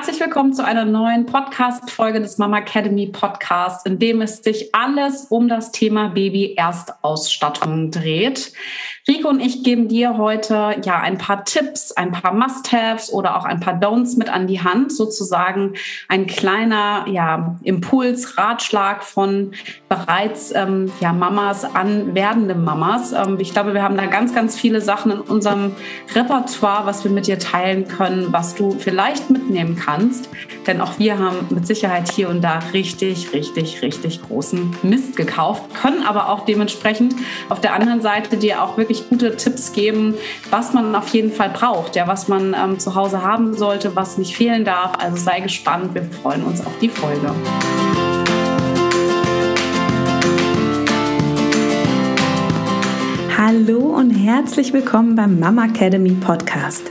herzlich willkommen zu einer neuen Podcast-Folge des Mama Academy Podcasts, in dem es sich alles um das Thema Baby-Erstausstattung dreht. Rico und ich geben dir heute ja ein paar Tipps, ein paar Must-Haves oder auch ein paar Don'ts mit an die Hand, sozusagen ein kleiner ja, Impuls, Ratschlag von bereits ähm, ja, Mamas an werdende Mamas. Ähm, ich glaube, wir haben da ganz, ganz viele Sachen in unserem Repertoire, was wir mit dir teilen können, was du vielleicht mitnehmen kannst. Denn auch wir haben mit Sicherheit hier und da richtig, richtig, richtig großen Mist gekauft, können aber auch dementsprechend auf der anderen Seite dir auch wirklich wirklich gute Tipps geben, was man auf jeden Fall braucht, ja, was man ähm, zu Hause haben sollte, was nicht fehlen darf. Also sei gespannt, wir freuen uns auf die Folge. Hallo und herzlich willkommen beim Mama Academy Podcast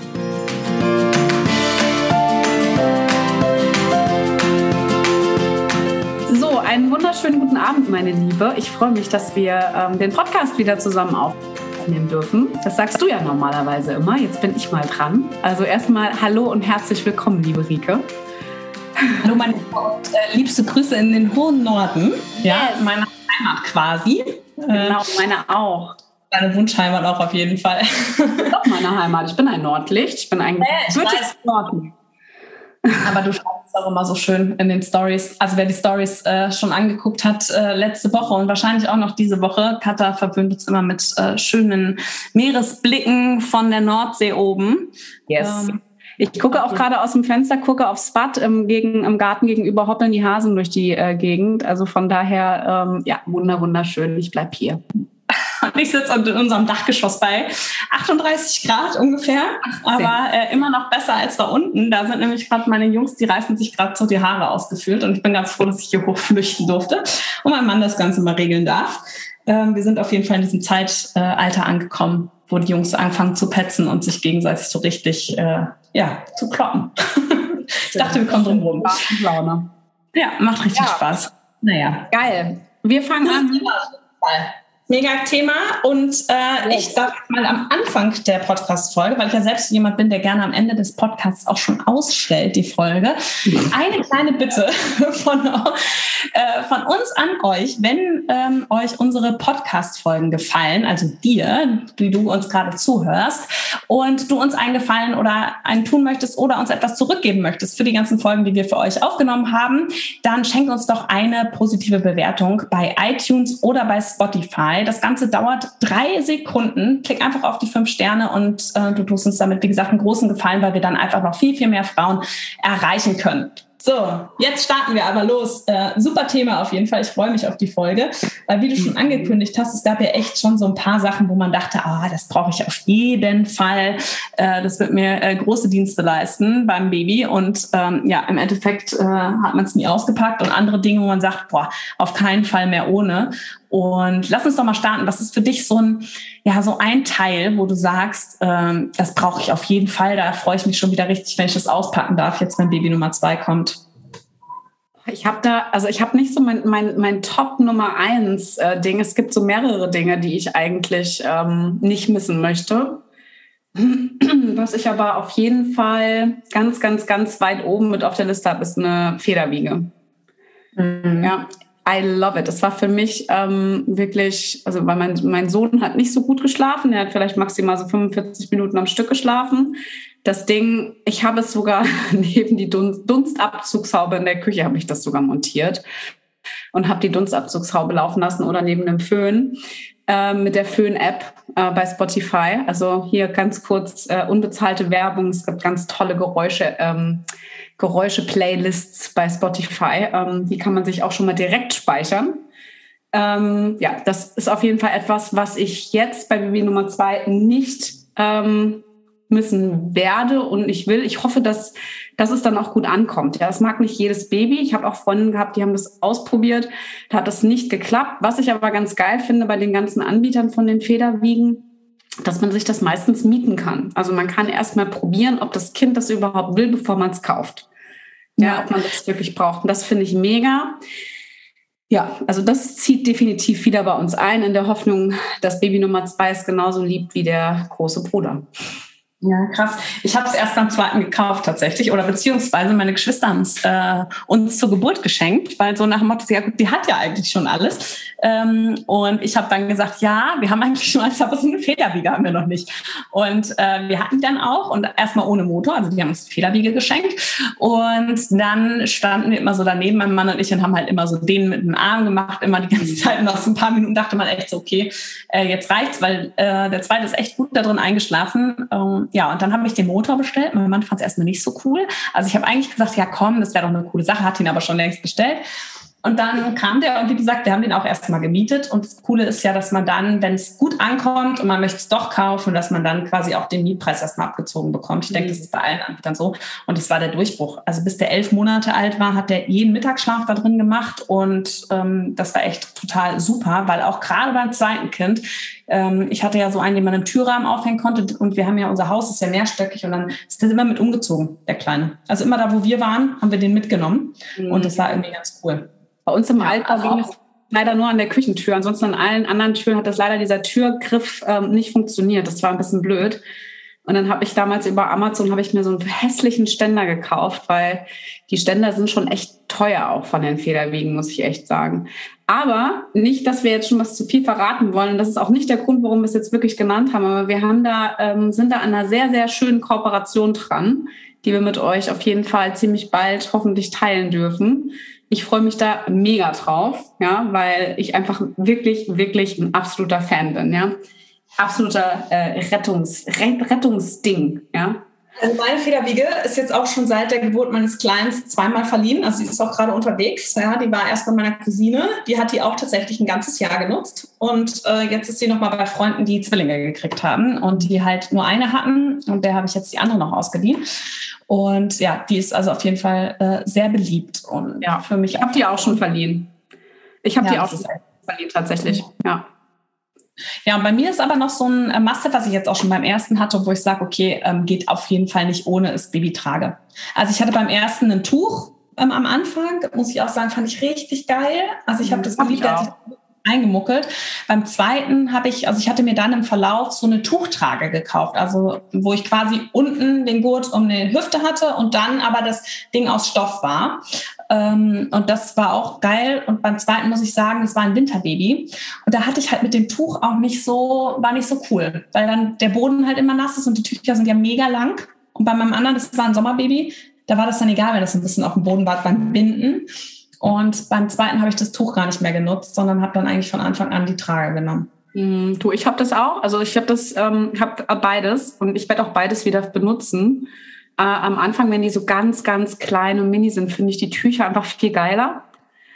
Einen wunderschönen guten Abend, meine Liebe. Ich freue mich, dass wir ähm, den Podcast wieder zusammen aufnehmen dürfen. Das sagst du ja normalerweise immer. Jetzt bin ich mal dran. Also erstmal Hallo und herzlich willkommen, liebe Rike. Hallo, meine und, äh, liebste Grüße in den hohen Norden. Ja, yes. meine Heimat quasi. Genau, meine auch. Deine Wunschheimat auch auf jeden Fall. Doch, meine Heimat. Ich bin ein Nordlicht. Ich bin ein hey, Nordlicht. Aber du schreibst auch immer so schön in den Stories. Also wer die Stories äh, schon angeguckt hat äh, letzte Woche und wahrscheinlich auch noch diese Woche, Katha verwöhnt uns immer mit äh, schönen Meeresblicken von der Nordsee oben. Yes. Ähm, ich gucke auch gerade aus dem Fenster, gucke aufs Bad im, gegen, im Garten gegenüber, hoppeln die Hasen durch die äh, Gegend. Also von daher, ähm, ja, wunder, wunderschön. Ich bleib hier. Und ich sitze in unserem Dachgeschoss bei 38 Grad ungefähr, 18. aber äh, immer noch besser als da unten. Da sind nämlich gerade meine Jungs, die reißen sich gerade so die Haare ausgefühlt und ich bin ganz froh, dass ich hier hochflüchten durfte und mein Mann das Ganze mal regeln darf. Ähm, wir sind auf jeden Fall in diesem Zeitalter angekommen, wo die Jungs anfangen zu petzen und sich gegenseitig so richtig äh, ja, zu kloppen. ich dachte, wir kommen drum rum. Ja, macht richtig ja. Spaß. Naja. Geil. Wir fangen an. Mega Thema. Und äh, ich darf mal am Anfang der Podcast-Folge, weil ich ja selbst jemand bin, der gerne am Ende des Podcasts auch schon ausstellt, die Folge, eine kleine Bitte von, äh, von uns an euch, wenn ähm, euch unsere Podcast-Folgen gefallen, also dir, die du uns gerade zuhörst und du uns einen Gefallen oder einen tun möchtest oder uns etwas zurückgeben möchtest für die ganzen Folgen, die wir für euch aufgenommen haben, dann schenkt uns doch eine positive Bewertung bei iTunes oder bei Spotify das Ganze dauert drei Sekunden. Klick einfach auf die fünf Sterne und äh, du tust uns damit, wie gesagt, einen großen Gefallen, weil wir dann einfach noch viel, viel mehr Frauen erreichen können. So, jetzt starten wir aber los. Äh, super Thema auf jeden Fall. Ich freue mich auf die Folge, weil wie du schon angekündigt hast, es gab ja echt schon so ein paar Sachen, wo man dachte, ah, das brauche ich auf jeden Fall. Äh, das wird mir äh, große Dienste leisten beim Baby. Und ähm, ja, im Endeffekt äh, hat man es nie ausgepackt und andere Dinge, wo man sagt, boah, auf keinen Fall mehr ohne. Und lass uns doch mal starten. Was ist für dich so ein, ja, so ein Teil, wo du sagst, ähm, das brauche ich auf jeden Fall. Da freue ich mich schon wieder richtig, wenn ich das auspacken darf, jetzt wenn Baby Nummer zwei kommt. Ich habe da, also ich habe nicht so mein, mein, mein Top Nummer eins äh, Ding. Es gibt so mehrere Dinge, die ich eigentlich ähm, nicht missen möchte. Was ich aber auf jeden Fall ganz, ganz, ganz weit oben mit auf der Liste habe, ist eine Federwiege. Mhm. Ja, I love it. Das war für mich ähm, wirklich, also weil mein, mein Sohn hat nicht so gut geschlafen. Er hat vielleicht maximal so 45 Minuten am Stück geschlafen. Das Ding, ich habe es sogar neben die Dunstabzugshaube in der Küche habe ich das sogar montiert und habe die Dunstabzugshaube laufen lassen oder neben dem Föhn äh, mit der Föhn-App äh, bei Spotify. Also hier ganz kurz äh, unbezahlte Werbung. Es gibt ganz tolle Geräusche. Ähm, Geräusche-Playlists bei Spotify. Ähm, die kann man sich auch schon mal direkt speichern. Ähm, ja, das ist auf jeden Fall etwas, was ich jetzt bei Baby Nummer zwei nicht, ähm, missen werde und ich will. Ich hoffe, dass, dass es dann auch gut ankommt. Ja, es mag nicht jedes Baby. Ich habe auch Freundinnen gehabt, die haben das ausprobiert. Da hat das nicht geklappt. Was ich aber ganz geil finde bei den ganzen Anbietern von den Federwiegen, dass man sich das meistens mieten kann. Also man kann erst mal probieren, ob das Kind das überhaupt will, bevor man es kauft. Ja, ob man das wirklich braucht. Und das finde ich mega. Ja, also das zieht definitiv wieder bei uns ein, in der Hoffnung, dass Baby Nummer zwei es genauso liebt wie der große Bruder. Ja, krass. Ich habe es erst beim zweiten gekauft tatsächlich oder beziehungsweise meine Geschwister haben es äh, uns zur Geburt geschenkt, weil so nach dem Motto, ja gut, die hat ja eigentlich schon alles. Ähm, und ich habe dann gesagt, ja, wir haben eigentlich schon alles, aber so eine Federwiege haben wir noch nicht. Und äh, wir hatten dann auch und erstmal ohne Motor, also die haben uns Federwiege geschenkt. Und dann standen wir immer so daneben, mein Mann und ich, und haben halt immer so den mit dem Arm gemacht, immer die ganze Zeit. Nach so ein paar Minuten dachte man echt so, okay, äh, jetzt reicht's, weil äh, der zweite ist echt gut da drin eingeschlafen. Ähm, ja, und dann habe ich den Motor bestellt. Mein Mann fand es erstmal nicht so cool. Also ich habe eigentlich gesagt, ja komm, das wäre doch eine coole Sache, hat ihn aber schon längst bestellt. Und dann kam der und wie gesagt, wir haben den auch erstmal gemietet. Und das Coole ist ja, dass man dann, wenn es gut ankommt und man möchte es doch kaufen, dass man dann quasi auch den Mietpreis erstmal abgezogen bekommt. Ich denke, das ist bei allen Anbietern so. Und das war der Durchbruch. Also bis der elf Monate alt war, hat der jeden Mittagsschlaf da drin gemacht. Und ähm, das war echt total super, weil auch gerade beim zweiten Kind, ähm, ich hatte ja so einen, den man im Türrahmen aufhängen konnte. Und wir haben ja, unser Haus ist ja mehrstöckig und dann ist der immer mit umgezogen, der Kleine. Also immer da, wo wir waren, haben wir den mitgenommen. Mhm. Und das war irgendwie ganz cool. Bei uns im ja, Altbau ging es leider nur an der Küchentür. Ansonsten an allen anderen Türen hat das leider dieser Türgriff ähm, nicht funktioniert. Das war ein bisschen blöd. Und dann habe ich damals über Amazon habe ich mir so einen hässlichen Ständer gekauft, weil die Ständer sind schon echt teuer auch von den Federwiegen, muss ich echt sagen. Aber nicht, dass wir jetzt schon was zu viel verraten wollen. Das ist auch nicht der Grund, warum wir es jetzt wirklich genannt haben. Aber wir haben da, ähm, sind da an einer sehr, sehr schönen Kooperation dran, die wir mit euch auf jeden Fall ziemlich bald hoffentlich teilen dürfen ich freue mich da mega drauf, ja, weil ich einfach wirklich, wirklich ein absoluter Fan bin, ja. Absoluter äh, Rettungs, Rettungsding, ja. Also meine Federwiege ist jetzt auch schon seit der Geburt meines Kleins zweimal verliehen. Also sie ist auch gerade unterwegs. Ja, die war erst bei meiner Cousine. Die hat die auch tatsächlich ein ganzes Jahr genutzt. Und äh, jetzt ist sie nochmal bei Freunden, die Zwillinge gekriegt haben und die halt nur eine hatten. Und der habe ich jetzt die andere noch ausgeliehen. Und ja, die ist also auf jeden Fall äh, sehr beliebt. Und ja, für mich. Ich habe die auch schon verliehen. Ich habe ja, die auch schon verliehen, tatsächlich. Ja. Ja, und bei mir ist aber noch so ein äh, Master, was ich jetzt auch schon beim ersten hatte, wo ich sage, okay, ähm, geht auf jeden Fall nicht ohne es Baby trage. Also ich hatte beim ersten ein Tuch ähm, am Anfang, muss ich auch sagen, fand ich richtig geil. Also ich habe mhm, das geliebt, als ich eingemuckelt. Beim zweiten habe ich, also ich hatte mir dann im Verlauf so eine Tuchtrage gekauft, also wo ich quasi unten den Gurt um die Hüfte hatte und dann aber das Ding aus Stoff war. Ähm, und das war auch geil. Und beim zweiten muss ich sagen, es war ein Winterbaby. Und da hatte ich halt mit dem Tuch auch nicht so, war nicht so cool, weil dann der Boden halt immer nass ist und die Tücher sind ja mega lang. Und bei meinem anderen, das war ein Sommerbaby, da war das dann egal, wenn das ein bisschen auf dem Boden war beim Binden. Und beim zweiten habe ich das Tuch gar nicht mehr genutzt, sondern habe dann eigentlich von Anfang an die Trage genommen. Mm, du, ich habe das auch. Also ich habe das, ähm, habe beides und ich werde auch beides wieder benutzen. Äh, am Anfang, wenn die so ganz, ganz klein und mini sind, finde ich die Tücher einfach viel geiler.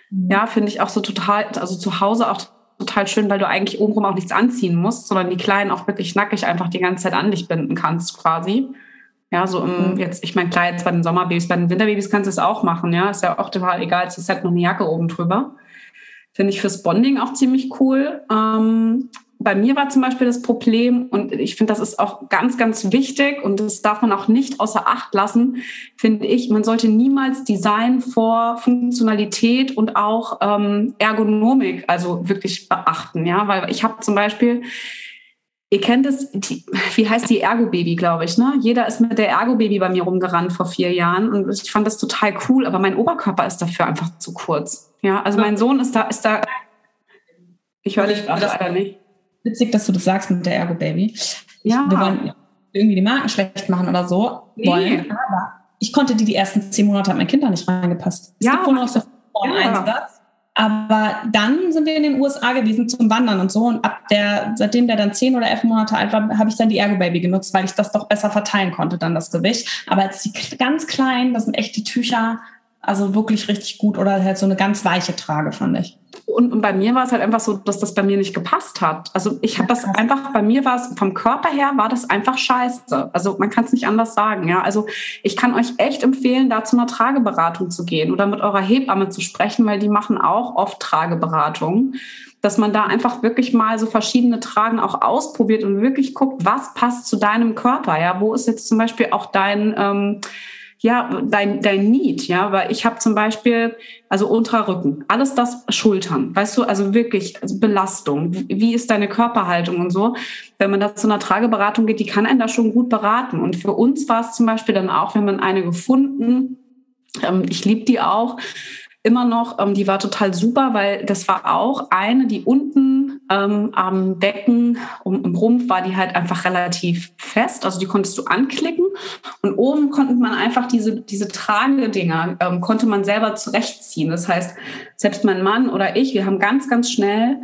Mhm. Ja, finde ich auch so total, also zu Hause auch total schön, weil du eigentlich obenrum auch nichts anziehen musst, sondern die Kleinen auch wirklich nackig einfach die ganze Zeit an dich binden kannst, quasi. Ja, so im, mhm. jetzt, ich meine, klar, jetzt bei den Sommerbabys, bei den Winterbabys kannst du es auch machen, ja. Ist ja auch total egal, es ist halt noch eine Jacke oben drüber. Finde ich fürs Bonding auch ziemlich cool. Ähm, bei mir war zum Beispiel das Problem, und ich finde, das ist auch ganz, ganz wichtig und das darf man auch nicht außer Acht lassen, finde ich, man sollte niemals Design vor Funktionalität und auch ähm, Ergonomik also wirklich beachten, ja, weil ich habe zum Beispiel Ihr kennt es, die, wie heißt die Ergo-Baby, glaube ich, ne? Jeder ist mit der Ergo-Baby bei mir rumgerannt vor vier Jahren und ich fand das total cool, aber mein Oberkörper ist dafür einfach zu kurz. Ja, also mein Sohn ist da, ist da. Ich höre dich gerade leider nicht. Witzig, dass du das sagst mit der Ergo-Baby. Ja. Wir wollen irgendwie die Marken schlecht machen oder so. Nee. Wollen, aber ich konnte die die ersten zehn Monate hat mein Kind da nicht reingepasst. Es ja, gibt wohl noch so ja. Einsatz. Aber dann sind wir in den USA gewesen zum Wandern und so. Und ab der, seitdem der dann zehn oder elf Monate alt war, habe ich dann die Ergo Baby genutzt, weil ich das doch besser verteilen konnte, dann das Gewicht. Aber als die ganz kleinen, das sind echt die Tücher, Also wirklich richtig gut oder halt so eine ganz weiche Trage, fand ich. Und, und bei mir war es halt einfach so, dass das bei mir nicht gepasst hat. Also ich habe das einfach, bei mir war es vom Körper her, war das einfach scheiße. Also man kann es nicht anders sagen. Ja, also ich kann euch echt empfehlen, da zu einer Trageberatung zu gehen oder mit eurer Hebamme zu sprechen, weil die machen auch oft Trageberatungen dass man da einfach wirklich mal so verschiedene Tragen auch ausprobiert und wirklich guckt, was passt zu deinem Körper. Ja, wo ist jetzt zum Beispiel auch dein ähm, ja, dein, dein Need, ja, weil ich habe zum Beispiel, also Unterrücken, alles das Schultern, weißt du, also wirklich also Belastung, wie ist deine Körperhaltung und so. Wenn man da zu einer Trageberatung geht, die kann einen da schon gut beraten. Und für uns war es zum Beispiel dann auch, wenn man eine gefunden, ähm, ich liebe die auch, immer noch, ähm, die war total super, weil das war auch eine, die unten ähm, am Becken, um, im Rumpf war die halt einfach relativ fest. Also die konntest du anklicken und oben konnte man einfach diese, diese Tragedinger, ähm, konnte man selber zurechtziehen. Das heißt, selbst mein Mann oder ich, wir haben ganz, ganz schnell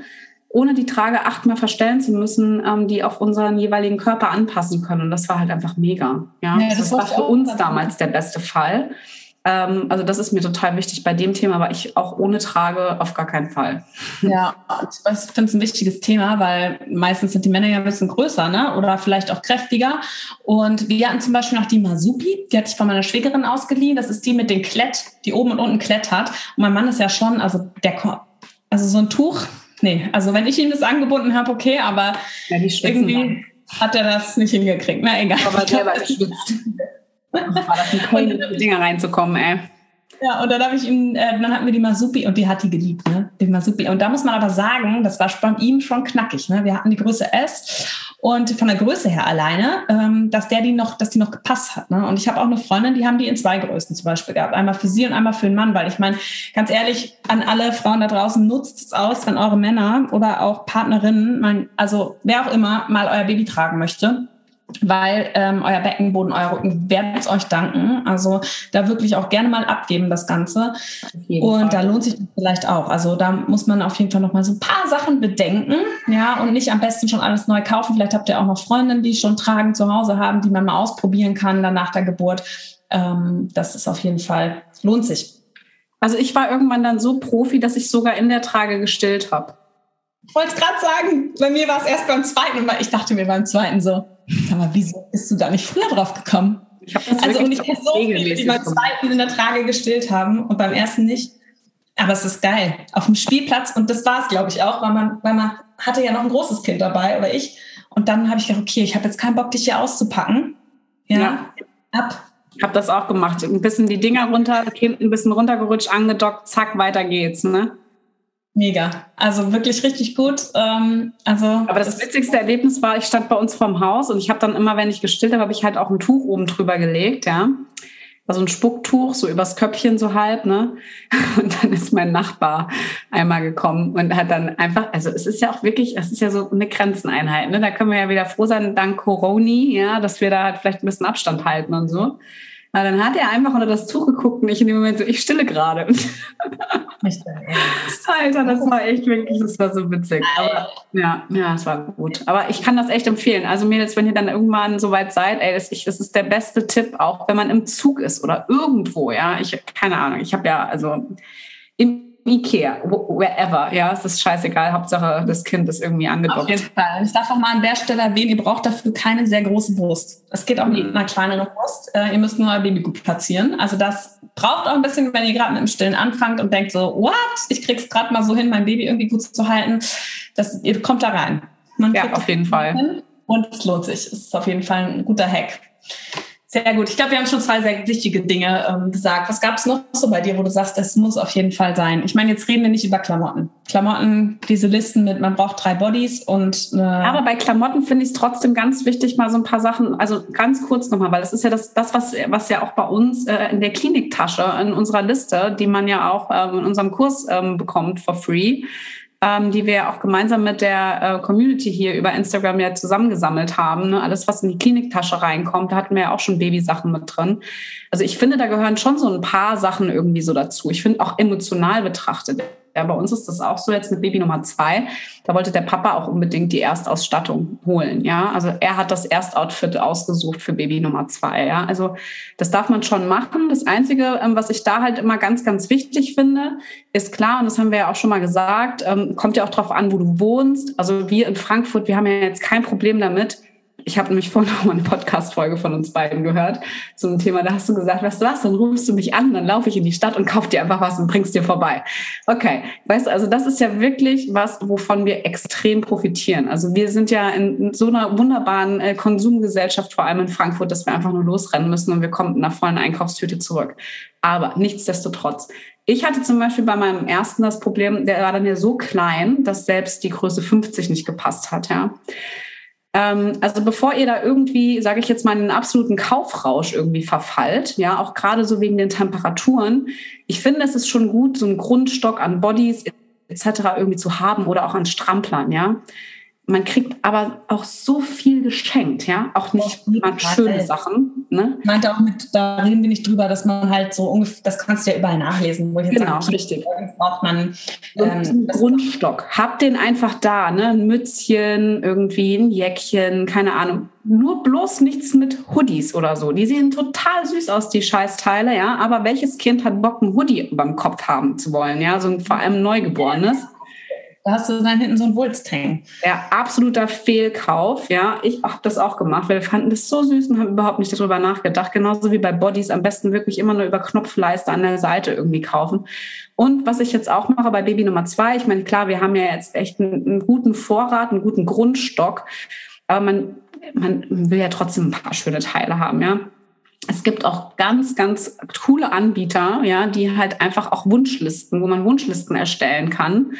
ohne die Trage achtmal verstellen zu müssen, ähm, die auf unseren jeweiligen Körper anpassen können. Und das war halt einfach mega. Ja, ja das, das war für uns damals der beste Fall. Ähm, also das ist mir total wichtig bei dem Thema, aber ich auch ohne Trage auf gar keinen Fall. Ja, ich finde es ein wichtiges Thema, weil meistens sind die Männer ja ein bisschen größer ne? oder vielleicht auch kräftiger. Und wir hatten zum Beispiel noch die Masupi, die hatte ich von meiner Schwägerin ausgeliehen. Das ist die mit den Klett, die oben und unten Klett hat. Und mein Mann ist ja schon, also der also so ein Tuch, nee, also wenn ich ihm das angebunden habe, okay, aber ja, irgendwie dann. hat er das nicht hingekriegt. Na egal. Aber selber geschwitzt. War das ein in die Dinger reinzukommen, ey. Ja, und dann habe ich ihm, äh, dann hatten wir die Masupi und die hat die geliebt, ne? Die Masupi. Und da muss man aber sagen, das war bei ihm schon knackig, ne? Wir hatten die Größe S und von der Größe her alleine, ähm, dass der die noch, dass die noch gepasst hat. Ne? Und ich habe auch eine Freundin, die haben die in zwei Größen zum Beispiel gehabt. Einmal für sie und einmal für den Mann, weil ich meine, ganz ehrlich, an alle Frauen da draußen, nutzt es aus, wenn eure Männer oder auch Partnerinnen, mein, also wer auch immer, mal euer Baby tragen möchte weil ähm, euer Beckenboden, euer Rücken werden es euch danken. Also da wirklich auch gerne mal abgeben das Ganze. Und Fall. da lohnt sich vielleicht auch. Also da muss man auf jeden Fall noch mal so ein paar Sachen bedenken, ja, und nicht am besten schon alles neu kaufen. Vielleicht habt ihr auch noch Freundinnen, die schon tragen zu Hause haben, die man mal ausprobieren kann dann nach der Geburt. Ähm, das ist auf jeden Fall lohnt sich. Also ich war irgendwann dann so Profi, dass ich sogar in der Trage gestillt habe. Ich wollte es gerade sagen, bei mir war es erst beim zweiten, weil ich dachte mir beim zweiten so, aber wieso bist du da nicht früher drauf gekommen? Ich also und ich kenne so viele, die beim zweiten in der Trage gestillt haben und beim ersten nicht. Aber es ist geil. Auf dem Spielplatz, und das war es, glaube ich, auch, weil man, weil man hatte ja noch ein großes Kind dabei oder ich. Und dann habe ich gedacht, okay, ich habe jetzt keinen Bock, dich hier auszupacken. Ja, ja. ab. Ich habe das auch gemacht. Ein bisschen die Dinger runter, Kind ein bisschen runtergerutscht, angedockt, zack, weiter geht's. Ne? Mega. Also wirklich richtig gut. Ähm, also Aber das, das witzigste Erlebnis war, ich stand bei uns vorm Haus und ich habe dann immer, wenn ich gestillt habe, habe ich halt auch ein Tuch oben drüber gelegt, ja. Also ein Spucktuch, so übers Köpfchen so halb, ne? Und dann ist mein Nachbar einmal gekommen und hat dann einfach, also es ist ja auch wirklich, es ist ja so eine Grenzeneinheit, ne? Da können wir ja wieder froh sein, dank Coroni, ja, dass wir da halt vielleicht ein bisschen Abstand halten und so. Aber dann hat er einfach unter das Tuch geguckt und ich in dem Moment so, ich stille gerade. Alter, das war echt wirklich, das war so witzig. Aber, ja, ja, es war gut. Aber ich kann das echt empfehlen. Also Mädels, wenn ihr dann irgendwann so weit seid, ey, das, ich, das ist der beste Tipp, auch wenn man im Zug ist oder irgendwo, ja. Ich, keine Ahnung, ich habe ja, also im Ikea, wherever, ja, es ist scheißegal, Hauptsache das Kind ist irgendwie angedockt. Auf jeden Fall. Ich darf auch mal an der Stelle erwähnen, ihr braucht dafür keine sehr große Brust. Es geht auch mit einer kleineren Brust. Äh, ihr müsst nur euer Baby gut platzieren. Also das braucht auch ein bisschen, wenn ihr gerade mit dem Stillen anfangt und denkt so, what, ich krieg's gerade mal so hin, mein Baby irgendwie gut zu halten. Das, ihr kommt da rein. Man ja, auf jeden Fall. Und es lohnt sich. Es ist auf jeden Fall ein guter Hack. Sehr gut. Ich glaube, wir haben schon zwei sehr wichtige Dinge ähm, gesagt. Was gab es noch so bei dir, wo du sagst, es muss auf jeden Fall sein? Ich meine, jetzt reden wir nicht über Klamotten. Klamotten, diese Listen mit, man braucht drei Bodies und. Äh Aber bei Klamotten finde ich es trotzdem ganz wichtig, mal so ein paar Sachen, also ganz kurz nochmal, weil das ist ja das, das was, was ja auch bei uns äh, in der Kliniktasche, in unserer Liste, die man ja auch ähm, in unserem Kurs ähm, bekommt for free ähm, die wir auch gemeinsam mit der äh, Community hier über Instagram ja zusammengesammelt haben. Ne? Alles, was in die Kliniktasche reinkommt, da hatten wir ja auch schon Babysachen mit drin. Also ich finde, da gehören schon so ein paar Sachen irgendwie so dazu. Ich finde auch emotional betrachtet Ja, bei uns ist das auch so jetzt mit Baby Nummer zwei. Da wollte der Papa auch unbedingt die Erstausstattung holen. Ja, also er hat das Erstoutfit ausgesucht für Baby Nummer zwei. Ja, also das darf man schon machen. Das Einzige, ähm, was ich da halt immer ganz, ganz wichtig finde, ist klar, und das haben wir ja auch schon mal gesagt, ähm, kommt ja auch drauf an, wo du wohnst. Also wir in Frankfurt, wir haben ja jetzt kein Problem damit, ich habe nämlich vorhin noch mal eine Podcast-Folge von uns beiden gehört zum Thema. Da hast du gesagt, weißt du was, dann rufst du mich an, dann laufe ich in die Stadt und kauf dir einfach was und bringst dir vorbei. Okay, weißt du, also das ist ja wirklich was, wovon wir extrem profitieren. Also wir sind ja in so einer wunderbaren äh, Konsumgesellschaft, vor allem in Frankfurt, dass wir einfach nur losrennen müssen und wir kommen mit einer vollen Einkaufstüte zurück. Aber nichtsdestotrotz, ich hatte zum Beispiel bei meinem ersten das Problem, der war dann ja so klein, dass selbst die Größe 50 nicht gepasst hat, ja. Ähm, also bevor ihr da irgendwie, sage ich jetzt mal, einen absoluten Kaufrausch irgendwie verfallt, ja, auch gerade so wegen den Temperaturen, ich finde, es ist schon gut, so einen Grundstock an Bodies etc. irgendwie zu haben oder auch an Stramplern, ja man kriegt aber auch so viel geschenkt, ja, auch nicht mal schöne Sachen. Ne? Ich meinte auch mit, da reden wir nicht drüber, dass man halt so ungefähr, das kannst du ja überall nachlesen, wo ich jetzt genau, sage, richtig. braucht man ähm, Grundstock. Hab den einfach da, ne, ein Mützchen, irgendwie ein Jäckchen, keine Ahnung. Nur bloß nichts mit Hoodies oder so. Die sehen total süß aus, die Scheißteile, ja. Aber welches Kind hat Bock, ein Hoodie beim Kopf haben zu wollen, ja? So ein vor allem Neugeborenes. Da hast du dann hinten so ein Wulst hängen. Ja, absoluter Fehlkauf. Ja, ich habe das auch gemacht, weil wir fanden das so süß und haben überhaupt nicht darüber nachgedacht. Genauso wie bei Bodies am besten wirklich immer nur über Knopfleiste an der Seite irgendwie kaufen. Und was ich jetzt auch mache bei Baby Nummer zwei, ich meine, klar, wir haben ja jetzt echt einen, einen guten Vorrat, einen guten Grundstock, aber man, man will ja trotzdem ein paar schöne Teile haben, ja. Es gibt auch ganz, ganz coole Anbieter, ja, die halt einfach auch Wunschlisten, wo man Wunschlisten erstellen kann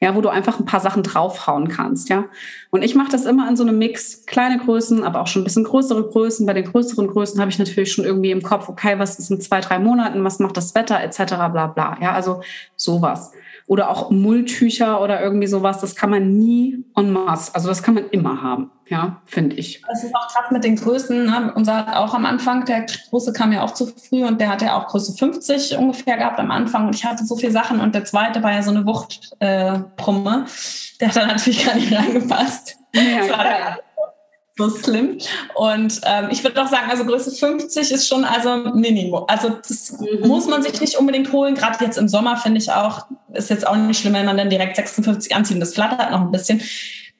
ja, wo du einfach ein paar Sachen draufhauen kannst, ja. Und ich mache das immer in so einem Mix, kleine Größen, aber auch schon ein bisschen größere Größen. Bei den größeren Größen habe ich natürlich schon irgendwie im Kopf, okay, was ist in zwei, drei Monaten, was macht das Wetter, etc., bla bla. Ja, also sowas oder auch Mulltücher oder irgendwie sowas, das kann man nie en masse. Also das kann man immer haben, ja, finde ich. Das ist auch krass mit den Größen. Ne? Unser hat auch am Anfang, der große kam ja auch zu früh und der hat ja auch Größe 50 ungefähr gehabt am Anfang. Und ich hatte so viele Sachen und der zweite war ja so eine Wuchtbrumme. Äh, der hat dann natürlich gar nicht reingepasst. Ja, so slim. Und ähm, ich würde auch sagen, also Größe 50 ist schon also Minimum. Also das mhm. muss man sich nicht unbedingt holen. Gerade jetzt im Sommer finde ich auch, ist jetzt auch nicht schlimm, wenn man dann direkt 56 anzieht. Das flattert noch ein bisschen.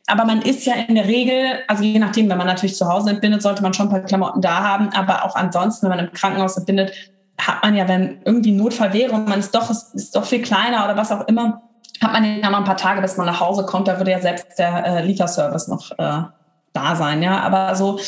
Aber man ist ja in der Regel, also je nachdem, wenn man natürlich zu Hause entbindet, sollte man schon ein paar Klamotten da haben. Aber auch ansonsten, wenn man im Krankenhaus entbindet, hat man ja, wenn irgendwie Notfall wäre und man ist doch, ist doch viel kleiner oder was auch immer, hat man ja mal ein paar Tage, bis man nach Hause kommt. Da würde ja selbst der äh, Lieferservice noch äh, da sein, ja. Aber so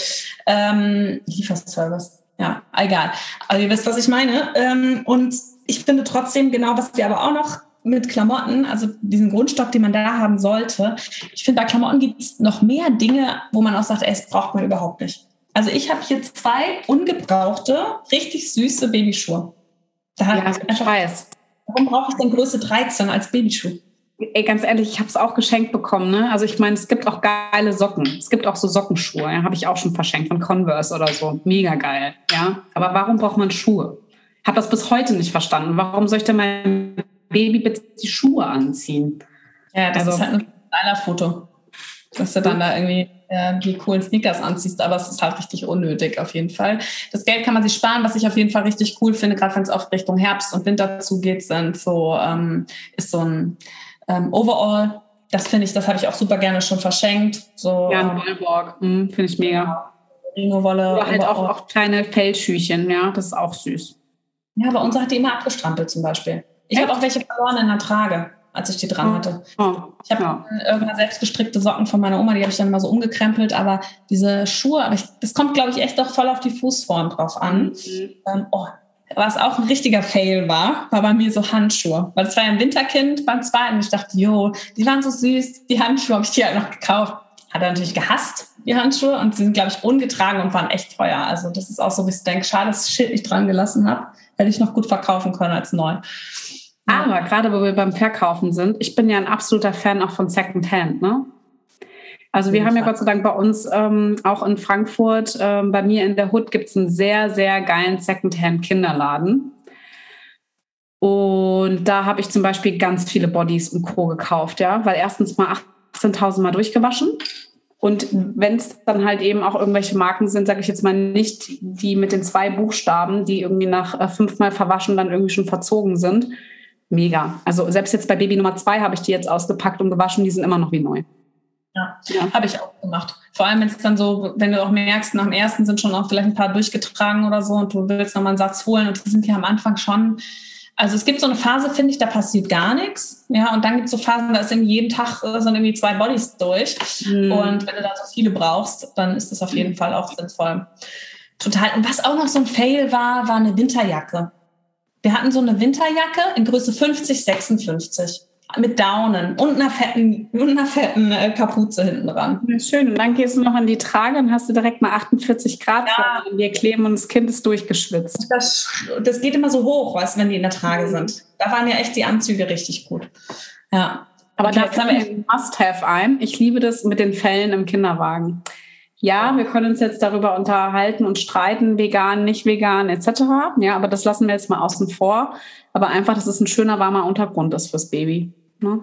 ähm, Lieferservice, ja, egal. Also ihr wisst, was ich meine. Ähm, und ich finde trotzdem genau, was wir aber auch noch mit Klamotten, also diesen Grundstock, den man da haben sollte. Ich finde, bei Klamotten gibt es noch mehr Dinge, wo man auch sagt, ey, es braucht man überhaupt nicht. Also ich habe hier zwei ungebrauchte, richtig süße Babyschuhe. Da ja, ich weiß. Warum brauche ich denn Größe 13 als Babyschuh? Ey, ganz ehrlich, ich habe es auch geschenkt bekommen. Ne? Also ich meine, es gibt auch geile Socken. Es gibt auch so Sockenschuhe. Ja? Habe ich auch schon verschenkt von Converse oder so. Mega geil. Ja, aber warum braucht man Schuhe? Habe das bis heute nicht verstanden. Warum soll ich denn meinem Baby bitte die Schuhe anziehen? Ja, das also, ist halt ein Styler-Foto, dass du dann da irgendwie äh, die coolen Sneakers anziehst, aber es ist halt richtig unnötig auf jeden Fall. Das Geld kann man sich sparen, was ich auf jeden Fall richtig cool finde, gerade wenn es auf Richtung Herbst und Winter zugeht, sind so ähm, ist so ein ähm, overall, das finde ich, das habe ich auch super gerne schon verschenkt. So, ja, ein Wollborg, mhm, finde ich mega. Rino-Wolle. Oder halt auch, auch kleine Fellschüchen, ja, das ist auch süß. Ja, aber unsere hat die immer abgestrampelt zum Beispiel. Ich habe auch welche verloren in der Trage, als ich die dran oh. hatte. Oh. Ich habe ja. irgendwann selbstgestrickte Socken von meiner Oma, die habe ich dann immer so umgekrempelt, aber diese Schuhe, aber ich, das kommt, glaube ich, echt doch voll auf die Fußform drauf an. Mhm. Ähm, oh, was auch ein richtiger Fail war, war bei mir so Handschuhe. Weil es war ja ein Winterkind beim zweiten. Ich dachte, jo, die waren so süß, die Handschuhe habe ich dir halt noch gekauft. Hat er natürlich gehasst, die Handschuhe, und sie sind, glaube ich, ungetragen und waren echt teuer. Also das ist auch so, wie ich denke, schade, dass ich das Schild nicht dran gelassen habe. Hätte ich noch gut verkaufen können als neu. Aber gerade, wo wir beim Verkaufen sind, ich bin ja ein absoluter Fan auch von Secondhand, ne? Also wir haben ja Gott sei Dank bei uns ähm, auch in Frankfurt, ähm, bei mir in der Hood gibt es einen sehr, sehr geilen Secondhand-Kinderladen. Und da habe ich zum Beispiel ganz viele Bodies und Co. gekauft, ja, weil erstens mal 18.000 Mal durchgewaschen. Und wenn es dann halt eben auch irgendwelche Marken sind, sage ich jetzt mal nicht die mit den zwei Buchstaben, die irgendwie nach äh, fünfmal verwaschen dann irgendwie schon verzogen sind. Mega. Also selbst jetzt bei Baby Nummer zwei habe ich die jetzt ausgepackt und gewaschen, die sind immer noch wie neu. Ja, ja. habe ich auch gemacht. Vor allem, wenn es dann so, wenn du auch merkst, nach dem ersten sind schon auch vielleicht ein paar durchgetragen oder so und du willst nochmal einen Satz holen und die sind ja am Anfang schon. Also es gibt so eine Phase, finde ich, da passiert gar nichts. Ja, und dann gibt es so Phasen, da ist irgendwie jeden Tag äh, sind irgendwie zwei Bodies durch. Mhm. Und wenn du da so viele brauchst, dann ist das auf jeden Fall auch sinnvoll. Total. Und was auch noch so ein Fail war, war eine Winterjacke. Wir hatten so eine Winterjacke in Größe 50, 56 mit Daunen und einer fetten, und einer fetten äh, Kapuze hinten dran. Ja, schön. Und dann gehst du noch an die Trage und hast du direkt mal 48 Grad ja. an dir kleben und das Kind ist durchgeschwitzt. Das, das geht immer so hoch, weißt, wenn die in der Trage sind. Da waren ja echt die Anzüge richtig gut. Ja. Aber okay, da haben wir ein Must-Have ein. Ich liebe das mit den Fällen im Kinderwagen. Ja, wir können uns jetzt darüber unterhalten und streiten, vegan, nicht vegan, etc. Ja, aber das lassen wir jetzt mal außen vor. Aber einfach, dass es ein schöner, warmer Untergrund ist fürs Baby. Ne?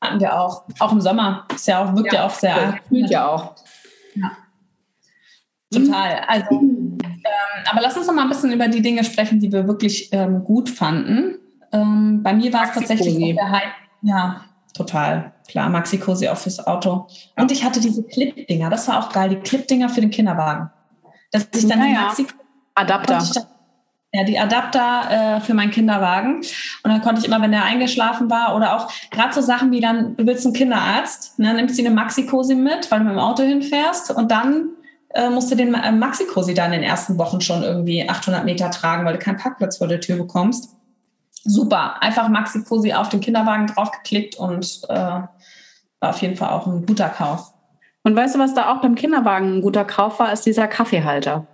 Hatten wir auch. Auch im Sommer. Ist ja auch, wirkt ja, ja auch sehr. Fühlt ja auch. Ja. Total. Also, ähm, aber lass uns noch mal ein bisschen über die Dinge sprechen, die wir wirklich ähm, gut fanden. Ähm, bei mir war es tatsächlich der Hype. Ja, total. Klar, Maxi Cosi auch fürs Auto. Und ich hatte diese Clip-Dinger. Das war auch geil. Die Clip-Dinger für den Kinderwagen. Dass ich dann ja, die Maxi Adapter ja, die Adapter äh, für meinen Kinderwagen. Und dann konnte ich immer, wenn der eingeschlafen war oder auch gerade so Sachen wie dann, du willst einen Kinderarzt, ne, nimmst du eine Maxi-Cosi mit, weil du mit dem Auto hinfährst und dann äh, musst du den äh, Maxi-Cosi dann in den ersten Wochen schon irgendwie 800 Meter tragen, weil du keinen Parkplatz vor der Tür bekommst. Super, einfach Maxi-Cosi auf den Kinderwagen draufgeklickt und äh, war auf jeden Fall auch ein guter Kauf. Und weißt du, was da auch beim Kinderwagen ein guter Kauf war, ist dieser Kaffeehalter.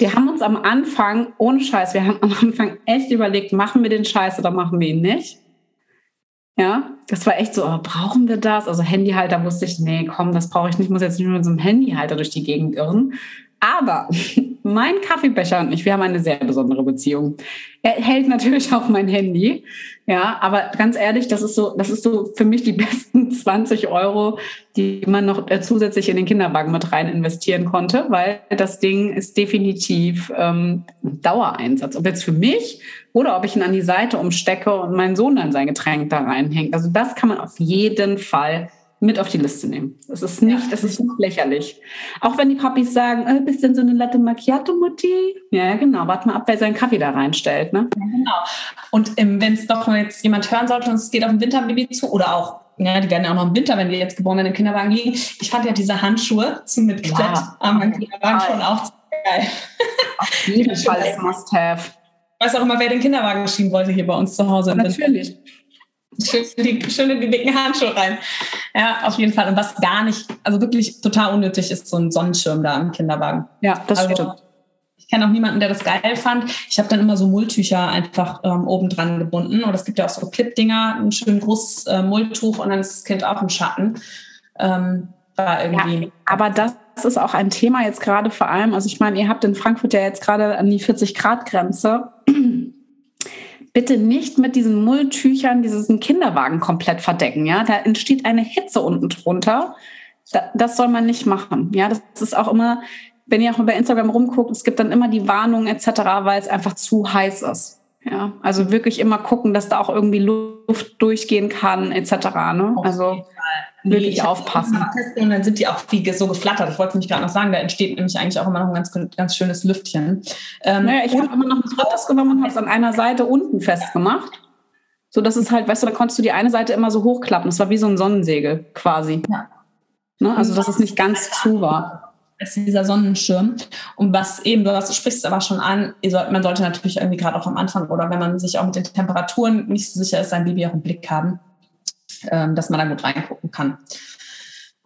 Wir haben uns am Anfang, ohne Scheiß, wir haben am Anfang echt überlegt, machen wir den Scheiß oder machen wir ihn nicht? Ja, das war echt so, oh, brauchen wir das? Also Handyhalter wusste ich, nee, komm, das brauche ich nicht, ich muss jetzt nicht mit so einem Handyhalter durch die Gegend irren. Aber mein Kaffeebecher und ich, wir haben eine sehr besondere Beziehung. Er hält natürlich auch mein Handy. Ja, aber ganz ehrlich, das ist so, das ist so für mich die besten 20 Euro, die man noch äh, zusätzlich in den Kinderwagen mit rein investieren konnte, weil das Ding ist definitiv ähm, Dauereinsatz. Ob jetzt für mich oder ob ich ihn an die Seite umstecke und mein Sohn dann sein Getränk da reinhängt. Also das kann man auf jeden Fall mit auf die Liste nehmen. Es ist nicht, ja. es ist nicht lächerlich. Auch wenn die Papis sagen, äh, bist denn so eine Latte Macchiato Mutti? Ja, genau. Warte mal ab, wer seinen Kaffee da reinstellt, ne? Ja, genau. Und ähm, wenn es doch jetzt jemand hören sollte und es geht auf ein Winterbaby zu oder auch ja, die werden ja auch noch im Winter, wenn die jetzt geboren werden, im Kinderwagen liegen. Ich fand ja diese Handschuhe zum Mitklett ja, am Kinderwagen schon auch geil. Auf jeden Fall ist Must-Have. Ich weiß auch immer, wer den Kinderwagen schieben wollte hier bei uns zu Hause. Natürlich. Schön die, schön in die dicken Handschuhe rein. Ja, auf jeden Fall. Und was gar nicht, also wirklich total unnötig ist, so ein Sonnenschirm da im Kinderwagen. Ja, das also, stimmt. Ich kenne auch niemanden, der das geil fand. Ich habe dann immer so Mulltücher einfach ähm, oben dran gebunden. Oder es gibt ja auch so Clip-Dinger, ein schön großes äh, Mulltuch und dann ist das Kind auch im Schatten. Ähm, war irgendwie. Ja, aber das ist auch ein Thema jetzt gerade vor allem. Also ich meine, ihr habt in Frankfurt ja jetzt gerade an die 40-Grad-Grenze bitte nicht mit diesen Mulltüchern diesen Kinderwagen komplett verdecken. Ja, da entsteht eine Hitze unten drunter. das soll man nicht machen. Ja, das ist auch immer, wenn ihr auch mal bei Instagram rumguckt, es gibt dann immer die Warnungen etc., weil es einfach zu heiß ist. Ja, also wirklich immer gucken, dass da auch irgendwie Luft durchgehen kann etc. Ne? Also wirklich nee, aufpassen. Und dann sind die auch wie so geflattert. Ich wollte nämlich gerade noch sagen, da entsteht nämlich eigentlich auch immer noch ein ganz, ganz schönes Lüftchen. Ähm, naja, ich habe immer noch ein drittes genommen und habe es an einer Seite unten festgemacht. So, das ist halt, weißt du, da konntest du die eine Seite immer so hochklappen. Das war wie so ein Sonnensegel quasi. Ja. Ne? Also, dass es nicht ganz zu war ist dieser Sonnenschirm. Und was eben, du, hast, sprichst es aber schon an, sollt, man sollte natürlich irgendwie gerade auch am Anfang oder wenn man sich auch mit den Temperaturen nicht so sicher ist, sein Baby auch im Blick haben, ähm, dass man da gut reingucken kann.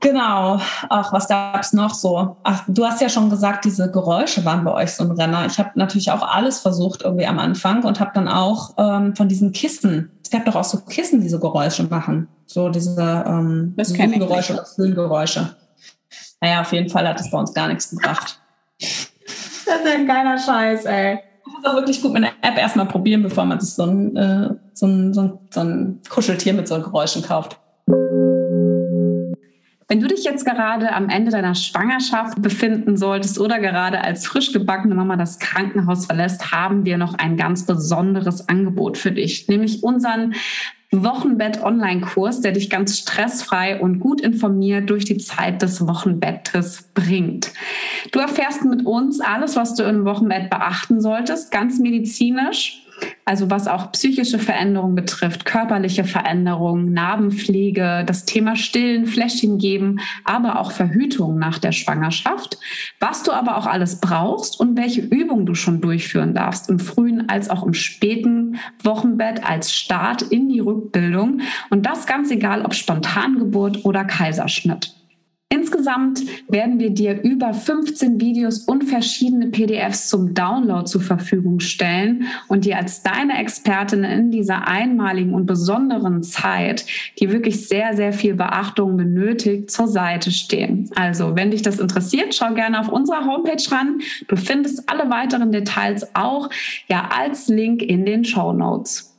Genau. Ach, was gab es noch so? Ach, du hast ja schon gesagt, diese Geräusche waren bei euch so ein Renner. Ich habe natürlich auch alles versucht irgendwie am Anfang und habe dann auch ähm, von diesen Kissen. Es gab doch auch so Kissen, die so Geräusche machen. So diese ähm, Geräusche Füllgeräusche. Naja, auf jeden Fall hat es bei uns gar nichts gebracht. Das ist ein geiler Scheiß, ey. Das ist auch wirklich gut mit einer App erstmal probieren, bevor man sich so ein, äh, so ein, so ein, so ein Kuscheltier mit so Geräuschen kauft. Wenn du dich jetzt gerade am Ende deiner Schwangerschaft befinden solltest oder gerade als frisch gebackene Mama das Krankenhaus verlässt, haben wir noch ein ganz besonderes Angebot für dich, nämlich unseren Wochenbett-Online-Kurs, der dich ganz stressfrei und gut informiert durch die Zeit des Wochenbettes bringt. Du erfährst mit uns alles, was du im Wochenbett beachten solltest, ganz medizinisch also was auch psychische Veränderungen betrifft, körperliche Veränderungen, Narbenpflege, das Thema Stillen, Fläschchen geben, aber auch Verhütung nach der Schwangerschaft, was du aber auch alles brauchst und welche Übungen du schon durchführen darfst im frühen als auch im späten Wochenbett als Start in die Rückbildung und das ganz egal ob Spontangeburt oder Kaiserschnitt. Insgesamt werden wir dir über 15 Videos und verschiedene PDFs zum Download zur Verfügung stellen und dir als deine Expertin in dieser einmaligen und besonderen Zeit, die wirklich sehr, sehr viel Beachtung benötigt, zur Seite stehen. Also, wenn dich das interessiert, schau gerne auf unserer Homepage ran. Du findest alle weiteren Details auch ja als Link in den Show Notes.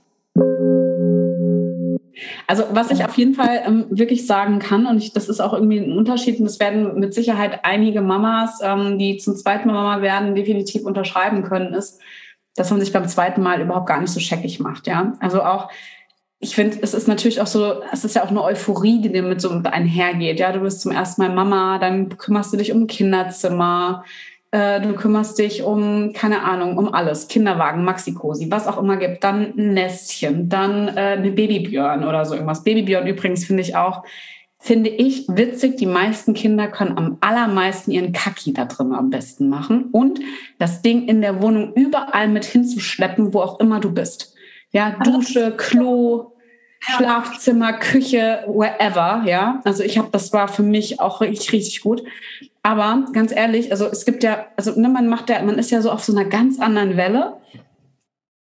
Also was ich auf jeden Fall ähm, wirklich sagen kann, und ich, das ist auch irgendwie ein Unterschied, und das werden mit Sicherheit einige Mamas, ähm, die zum zweiten Mal Mama werden, definitiv unterschreiben können, ist, dass man sich beim zweiten Mal überhaupt gar nicht so scheckig macht. Ja, also auch ich finde, es ist natürlich auch so, es ist ja auch eine Euphorie, die damit so einhergeht. Ja, du bist zum ersten Mal Mama, dann kümmerst du dich um Kinderzimmer, äh, du kümmerst dich um, keine Ahnung, um alles. Kinderwagen, Maxikosi, was auch immer gibt. Dann ein Nestchen, dann äh, eine Babybjörn oder so irgendwas. Babybjörn übrigens finde ich auch, finde ich witzig. Die meisten Kinder können am allermeisten ihren Kaki da drin am besten machen und das Ding in der Wohnung überall mit hinzuschleppen, wo auch immer du bist. Ja, Dusche, Klo, Schlafzimmer, Küche, wherever, ja. Also ich habe, das war für mich auch richtig, richtig gut. Aber ganz ehrlich, also es gibt ja, also ne, man macht ja, man ist ja so auf so einer ganz anderen Welle.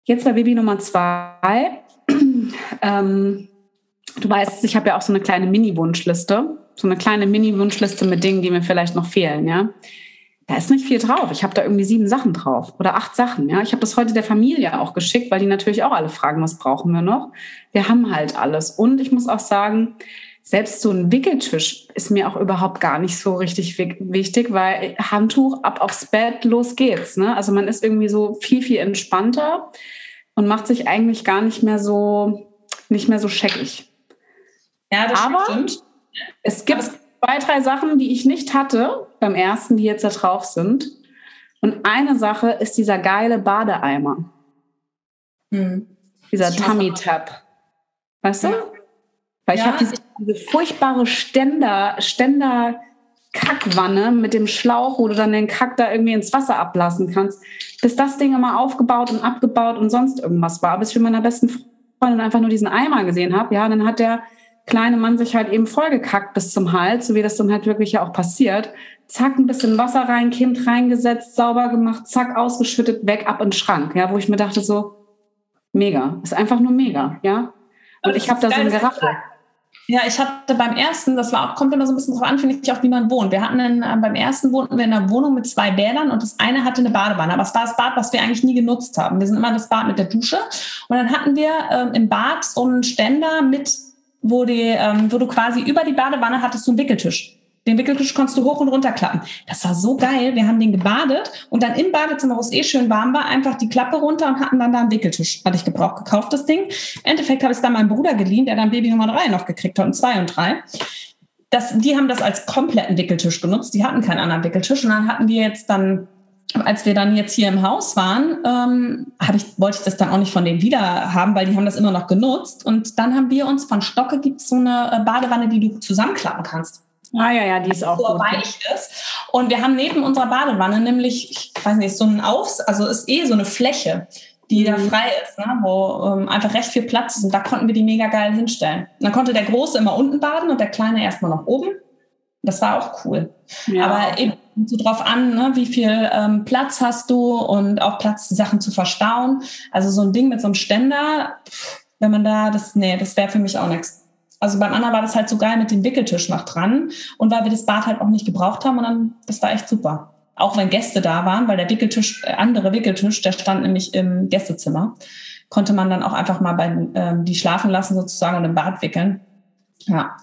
Jetzt bei Baby Nummer zwei. ähm, du weißt, ich habe ja auch so eine kleine Mini-Wunschliste, so eine kleine Mini-Wunschliste mit Dingen, die mir vielleicht noch fehlen, ja. Da ist nicht viel drauf. Ich habe da irgendwie sieben Sachen drauf oder acht Sachen. Ja, ich habe das heute der Familie auch geschickt, weil die natürlich auch alle fragen, was brauchen wir noch. Wir haben halt alles. Und ich muss auch sagen, selbst so ein Wickeltisch ist mir auch überhaupt gar nicht so richtig wichtig, weil Handtuch ab aufs Bett, los geht's. Ne? Also man ist irgendwie so viel, viel entspannter und macht sich eigentlich gar nicht mehr so, nicht mehr so scheckig. Ja, das Aber stimmt. Es gibt zwei, drei Sachen, die ich nicht hatte beim ersten, die jetzt da drauf sind. Und eine Sache ist dieser geile Badeeimer. Hm. Dieser Tummy Tap. Weißt du? Weil ja. ich habe diese, diese, furchtbare Ständer, Ständer Kackwanne mit dem Schlauch, wo du dann den Kack da irgendwie ins Wasser ablassen kannst, bis das Ding immer aufgebaut und abgebaut und sonst irgendwas war. Bis ich mit meiner besten Freundin einfach nur diesen Eimer gesehen habe, ja, dann hat der kleine Mann sich halt eben vollgekackt bis zum Hals, so wie das dann halt wirklich ja auch passiert. Zack, ein bisschen Wasser rein, Kind reingesetzt, sauber gemacht, zack, ausgeschüttet, weg, ab in den Schrank, ja, wo ich mir dachte so, mega, ist einfach nur mega, ja. Und ich habe da so ein Geraffel. Ja, ich hatte beim ersten, das war, kommt immer so ein bisschen drauf an, finde ich, auch wie man wohnt. Wir hatten in, äh, beim ersten wohnten wir in einer Wohnung mit zwei Bädern und das eine hatte eine Badewanne, aber es war das Bad, was wir eigentlich nie genutzt haben. Wir sind immer das Bad mit der Dusche und dann hatten wir ähm, im Bad so einen Ständer mit, wo, die, ähm, wo du quasi über die Badewanne hattest so einen Wickeltisch. Den Wickeltisch konntest du hoch und runter klappen. Das war so geil. Wir haben den gebadet und dann im Badezimmer, wo es eh schön warm war, einfach die Klappe runter und hatten dann da einen Wickeltisch. Hatte ich gebraucht gekauft, das Ding. Im Endeffekt habe ich es dann meinem Bruder geliehen, der dann Baby Nummer drei noch gekriegt hat und zwei und drei. Das, die haben das als kompletten Wickeltisch genutzt. Die hatten keinen anderen Wickeltisch. Und dann hatten wir jetzt dann als wir dann jetzt hier im Haus waren, ähm, ich, wollte ich das dann auch nicht von denen wieder haben, weil die haben das immer noch genutzt. Und dann haben wir uns von Stocke gibt so eine äh, Badewanne, die du zusammenklappen kannst. Ah ja, ja, die ist auch so gut. weich ist. Und wir haben neben unserer Badewanne nämlich, ich weiß nicht, so ein Aufs, also ist eh so eine Fläche, die mhm. da frei ist, ne, wo ähm, einfach recht viel Platz ist. Und da konnten wir die mega geil hinstellen. Und dann konnte der Große immer unten baden und der Kleine erstmal noch oben. Das war auch cool. Ja. Aber eben so drauf an, ne, wie viel ähm, Platz hast du und auch Platz, die Sachen zu verstauen. Also so ein Ding mit so einem Ständer, wenn man da, das, nee, das wäre für mich auch nichts also beim anderen war das halt so geil mit dem Wickeltisch noch dran und weil wir das Bad halt auch nicht gebraucht haben und dann, das war echt super. auch wenn Gäste da waren, weil der Wickeltisch, äh, andere Wickeltisch, der stand nämlich im Gästezimmer, konnte man dann auch einfach mal bei, ähm, die schlafen lassen sozusagen und im Bad wickeln. Ja.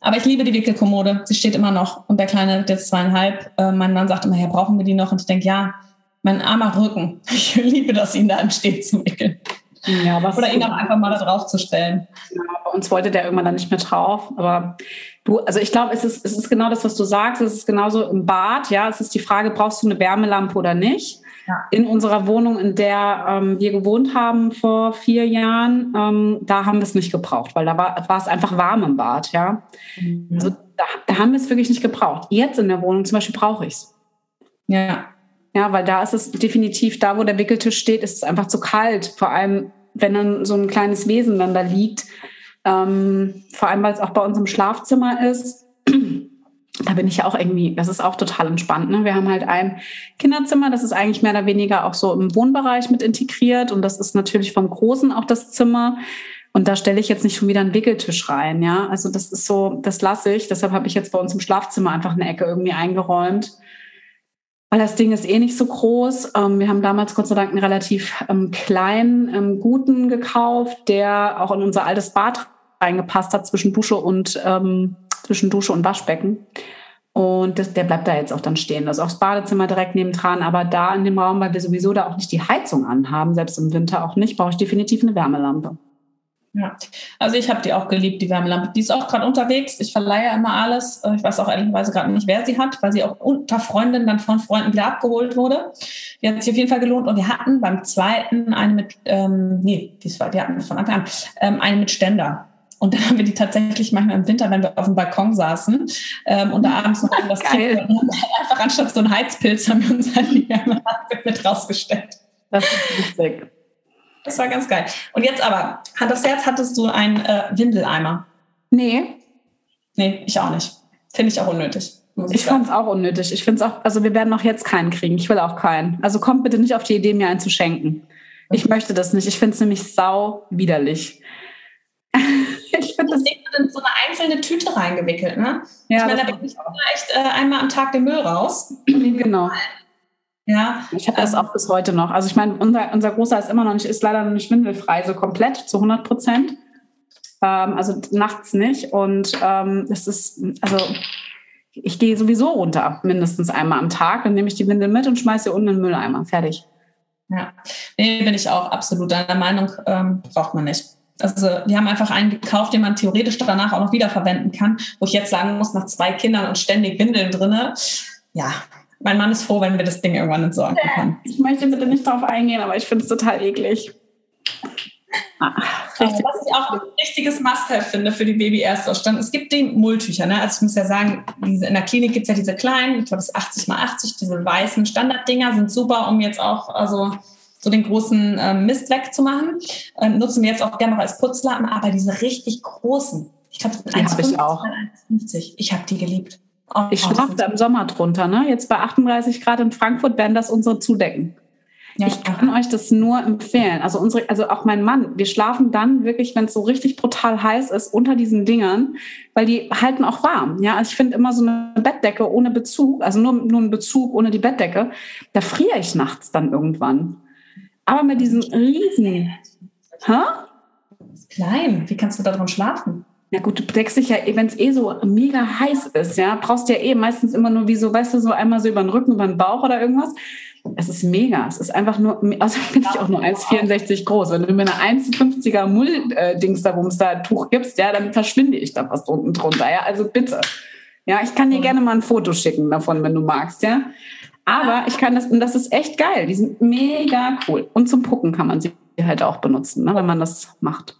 Aber ich liebe die Wickelkommode. Sie steht immer noch. Und der Kleine, der ist zweieinhalb, äh, mein Mann sagt immer, ja, brauchen wir die noch? Und ich denke, ja, mein armer Rücken. Ich liebe das, ihn da im Stehen zu wickeln. Ja, Oder ihn auch einfach mal da drauf zu stellen. Uns wollte der irgendwann dann nicht mehr drauf. Aber du, also ich glaube, es ist, es ist genau das, was du sagst. Es ist genauso im Bad. Ja, es ist die Frage, brauchst du eine Wärmelampe oder nicht? Ja. In unserer Wohnung, in der ähm, wir gewohnt haben vor vier Jahren, ähm, da haben wir es nicht gebraucht, weil da war, war es einfach warm im Bad. Ja, mhm. also da, da haben wir es wirklich nicht gebraucht. Jetzt in der Wohnung zum Beispiel brauche ich es. Ja. Ja, weil da ist es definitiv, da wo der Wickeltisch steht, ist es einfach zu kalt. Vor allem, wenn dann so ein kleines Wesen dann da liegt. Ähm, vor allem, weil es auch bei uns im Schlafzimmer ist. da bin ich ja auch irgendwie, das ist auch total entspannt. Ne? Wir haben halt ein Kinderzimmer, das ist eigentlich mehr oder weniger auch so im Wohnbereich mit integriert. Und das ist natürlich vom Großen auch das Zimmer. Und da stelle ich jetzt nicht schon wieder einen Wickeltisch rein, ja. Also das ist so, das lasse ich. Deshalb habe ich jetzt bei uns im Schlafzimmer einfach eine Ecke irgendwie eingeräumt weil das Ding ist eh nicht so groß. Ähm, wir haben damals Gott sei Dank einen relativ ähm, kleinen, ähm, guten gekauft, der auch in unser altes Bad reingepasst hat zwischen Dusche und ähm, zwischen Dusche und Waschbecken. Und das, der bleibt da jetzt auch dann stehen. Das ist auch das Badezimmer direkt nebendran, aber da in dem Raum, weil wir sowieso da auch nicht die Heizung anhaben, selbst im Winter auch nicht, brauche ich definitiv eine Wärmelampe. Ja, also ich habe die auch geliebt, die Wärmelampe. Die ist auch gerade unterwegs. Ich verleihe immer alles. Äh, ich weiß auch ehrlicherweise gerade nicht, wer sie hat, weil sie auch unter Freundinnen dann von Freunden wieder abgeholt wurde. Die hat sich auf jeden Fall gelohnt. Und wir hatten beim zweiten eine mit, ähm, nee, die, war, die hatten wir von Anfang an, ähm, eine mit Ständer. Und dann haben wir die tatsächlich manchmal im Winter, wenn wir auf dem Balkon saßen ähm, und da abends noch irgendwas trinken, einfach anstatt so ein Heizpilz haben wir uns halt die Wärmelampe mit rausgestellt. Das ist witzig. Das war ganz geil. Und jetzt aber, Hand aufs Herz, hattest du einen äh, Windeleimer? Nee. Nee, ich auch nicht. Finde ich auch unnötig. Ich, ich fand es auch unnötig. Ich finde es auch, also wir werden auch jetzt keinen kriegen. Ich will auch keinen. Also kommt bitte nicht auf die Idee, mir einen zu schenken. Ich möchte das nicht. Ich finde es nämlich sau widerlich. ich finde das in so eine einzelne Tüte reingewickelt, ne? Ja, ich meine, da bringe ich vielleicht äh, einmal am Tag den Müll raus. Genau. Ja. Ich habe das ähm, auch bis heute noch. Also ich meine, unser, unser Großer ist immer noch nicht, ist leider noch nicht schwindelfrei, so komplett zu 100 Prozent. Ähm, also nachts nicht. Und ähm, es ist, also ich gehe sowieso runter, mindestens einmal am Tag. Dann nehme ich die Windel mit und schmeiße sie unten in den Mülleimer. Fertig. Ja, nee, bin ich auch absolut deiner Meinung, ähm, braucht man nicht. Also wir haben einfach einen gekauft, den man theoretisch danach auch noch wiederverwenden kann, wo ich jetzt sagen muss, nach zwei Kindern und ständig Windeln drinne, ja, mein Mann ist froh, wenn wir das Ding irgendwann entsorgen nee, können. Ich möchte bitte nicht darauf eingehen, aber ich finde es total eklig. Ah, was ich auch ein richtiges Must-Have finde für die Baby-Erstausstand, es gibt die Mulltücher. Ne? Also ich muss ja sagen, diese, in der Klinik gibt es ja diese kleinen, ich glaube das ist 80 mal 80, diese weißen Standarddinger sind super, um jetzt auch also so den großen ähm, Mist wegzumachen. Ähm, nutzen wir jetzt auch gerne noch als Putzlappen, aber diese richtig großen, ich glaube, das sind 1,50. Ich habe die geliebt. Oh, ich schlafe da im Sommer drunter. Ne? Jetzt bei 38 Grad in Frankfurt werden das unsere Zudecken. Ja. Ich kann euch das nur empfehlen. Also unsere, also auch mein Mann, wir schlafen dann wirklich, wenn es so richtig brutal heiß ist, unter diesen Dingern, weil die halten auch warm. Ja, also ich finde immer so eine Bettdecke ohne Bezug, also nur, nur ein Bezug ohne die Bettdecke, da friere ich nachts dann irgendwann. Aber mit diesen riesen, hä? Klein, wie kannst du da drin schlafen? Ja gut, du deckst dich ja, wenn es eh so mega heiß ist, ja, brauchst du ja eh meistens immer nur wie so, weißt du, so einmal so über den Rücken, über den Bauch oder irgendwas. Es ist mega. Es ist einfach nur, also bin ich auch nur 1,64 groß. Wenn du mir eine 1,50er Mull-Dings da da Tuch gibst, ja, dann verschwinde ich da fast unten drunter. Ja, also bitte. Ja, ich kann dir gerne mal ein Foto schicken davon, wenn du magst, ja. Aber ich kann das, und das ist echt geil. Die sind mega cool. Und zum Pucken kann man sie halt auch benutzen, ne, wenn man das macht.